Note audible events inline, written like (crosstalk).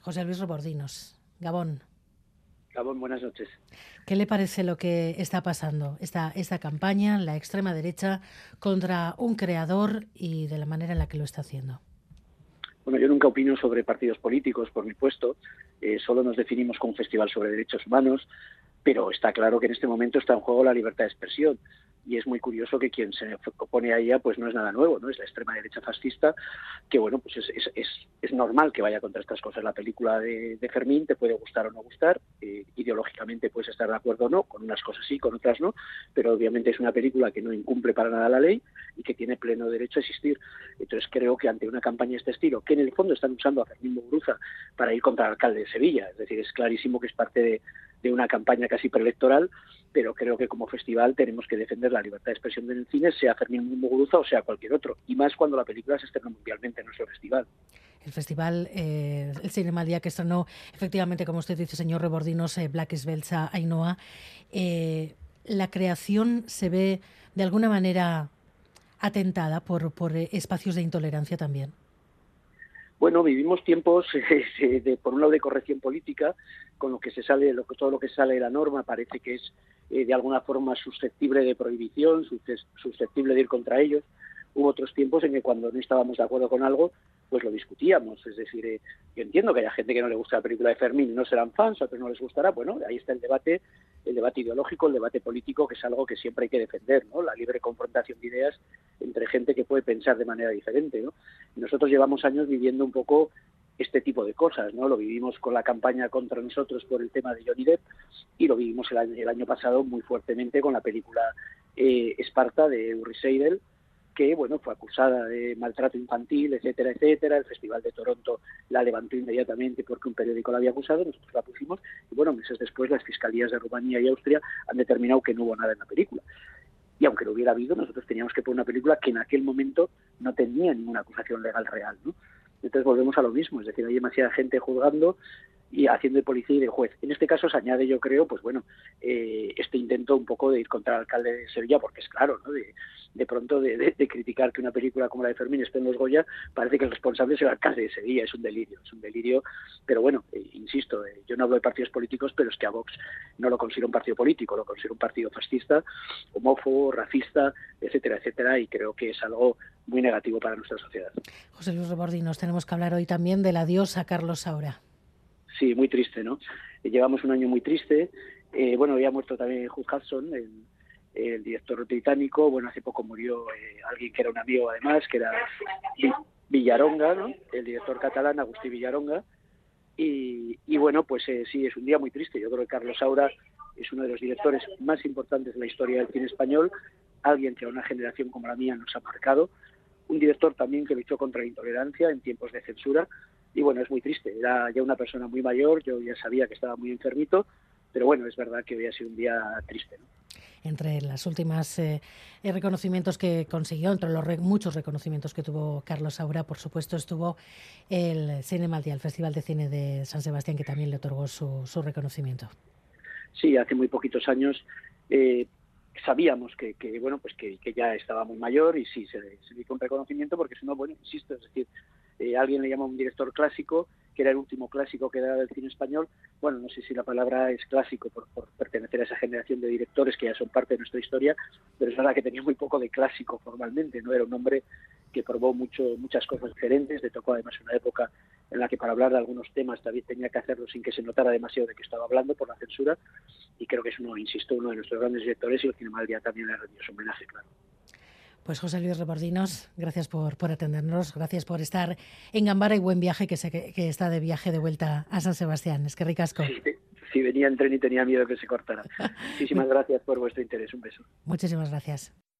José Luis Robordinos, Gabón. Gabón, buenas noches. ¿Qué le parece lo que está pasando, esta, esta campaña, la extrema derecha, contra un creador y de la manera en la que lo está haciendo? Bueno, yo nunca opino sobre partidos políticos, por mi puesto. Eh, solo nos definimos como un festival sobre derechos humanos, pero está claro que en este momento está en juego la libertad de expresión y es muy curioso que quien se opone a ella pues no es nada nuevo, no es la extrema derecha fascista, que bueno, pues es, es, es, normal que vaya contra estas cosas. La película de, Fermín te puede gustar o no gustar, eh, ideológicamente puedes estar de acuerdo o no, con unas cosas sí, con otras no, pero obviamente es una película que no incumple para nada la ley y que tiene pleno derecho a existir. Entonces creo que ante una campaña de este estilo, que en el fondo están usando a Fermín Muguruza para ir contra el alcalde de Sevilla, es decir, es clarísimo que es parte de, de una campaña casi preelectoral, pero creo que como festival tenemos que defender la libertad de expresión en el cine, sea Fermín Muguruza o sea cualquier otro, y más cuando la película se estrena mundialmente en nuestro festival. El festival, eh, el Cinema Día que estrenó, efectivamente, como usted dice, señor Rebordinos, eh, Black Svelsa, Ainhoa, eh, la creación se ve de alguna manera atentada por, por espacios de intolerancia también. Bueno, vivimos tiempos (laughs) de, por un lado de corrección política, con lo que se sale, lo, todo lo que sale de la norma parece que es eh, de alguna forma susceptible de prohibición, susceptible de ir contra ellos. Hubo otros tiempos en que cuando no estábamos de acuerdo con algo, pues lo discutíamos. Es decir, eh, yo entiendo que haya gente que no le gusta la película de Fermín no serán fans, a otros no les gustará. Bueno, ahí está el debate, el debate ideológico, el debate político, que es algo que siempre hay que defender, ¿no? La libre confrontación de ideas entre gente que puede pensar de manera diferente, ¿no? nosotros llevamos años viviendo un poco este tipo de cosas, ¿no? Lo vivimos con la campaña contra nosotros por el tema de Johnny Depp y lo vivimos el año, el año pasado muy fuertemente con la película eh, Esparta de Uri Seidel, que bueno fue acusada de maltrato infantil, etcétera, etcétera. El Festival de Toronto la levantó inmediatamente porque un periódico la había acusado, nosotros la pusimos y bueno, meses después las fiscalías de Rumanía y Austria han determinado que no hubo nada en la película. Y aunque lo hubiera habido, nosotros teníamos que poner una película que en aquel momento no tenía ninguna acusación legal real, ¿no? Entonces volvemos a lo mismo, es decir, hay demasiada gente juzgando y haciendo de policía y de juez. En este caso se añade, yo creo, pues bueno, eh, este intento un poco de ir contra el alcalde de Sevilla, porque es claro, ¿no? De, de pronto de, criticar que una película como la de Fermín esté en los Goya, parece que el responsable es el alcalde de Sevilla, es un delirio, es un delirio, pero bueno, eh, insisto, eh, yo no hablo de partidos políticos, pero es que a Vox no lo considero un partido político, lo considero un partido fascista, homófobo, racista, etcétera, etcétera, y creo que es algo muy negativo para nuestra sociedad. José Luis Rebordinos, tenemos que hablar hoy también del adiós a Carlos Saura. Sí, muy triste, ¿no? Llevamos un año muy triste. Eh, bueno, había muerto también Hugh Hudson, el, director británico. Bueno, hace poco murió eh, alguien que era un amigo, además, que era Villaronga, ¿no? El director catalán, Agustí Villaronga. Y, bueno, pues eh, sí, es un día muy triste. Yo creo que Carlos Saura es uno de los directores más importantes de la historia del cine español, alguien que a una generación como la mía nos ha marcado, un director también que luchó contra la intolerancia en tiempos de censura y bueno, es muy triste. Era ya una persona muy mayor, yo ya sabía que estaba muy enfermito, pero bueno, es verdad que hoy ha sido un día triste. Entre las últimas eh, reconocimientos que consiguió, entre los muchos reconocimientos que tuvo Carlos Saura, por supuesto, estuvo el Cinema Día, el Festival de Cine de San Sebastián, que también le otorgó su, su reconocimiento. Sí, hace muy poquitos años eh, sabíamos que, que, bueno pues que, que, ya estaba muy mayor y sí se, le hizo un reconocimiento porque si no bueno insisto es decir eh, alguien le llama un director clásico, que era el último clásico que era del cine español. Bueno, no sé si la palabra es clásico por, pertenecer a esa generación de directores que ya son parte de nuestra historia, pero es verdad que tenía muy poco de clásico formalmente, no era un hombre que probó mucho, muchas cosas diferentes, le tocó además una época en la que para hablar de algunos temas también tenía que hacerlo sin que se notara demasiado de que estaba hablando por la censura, y creo que es uno, insisto, uno de nuestros grandes directores y el Cinema Día también le rendió su homenaje, claro. Pues José Luis Rebordinos, gracias por, por atendernos, gracias por estar en Gambara y buen viaje que, sé que, está de viaje de vuelta a San Sebastián. Es que ricasco. Sí, venía en tren y tenía miedo que se cortara. (laughs) Muchísimas gracias por vuestro interés. Un beso. Muchísimas gracias.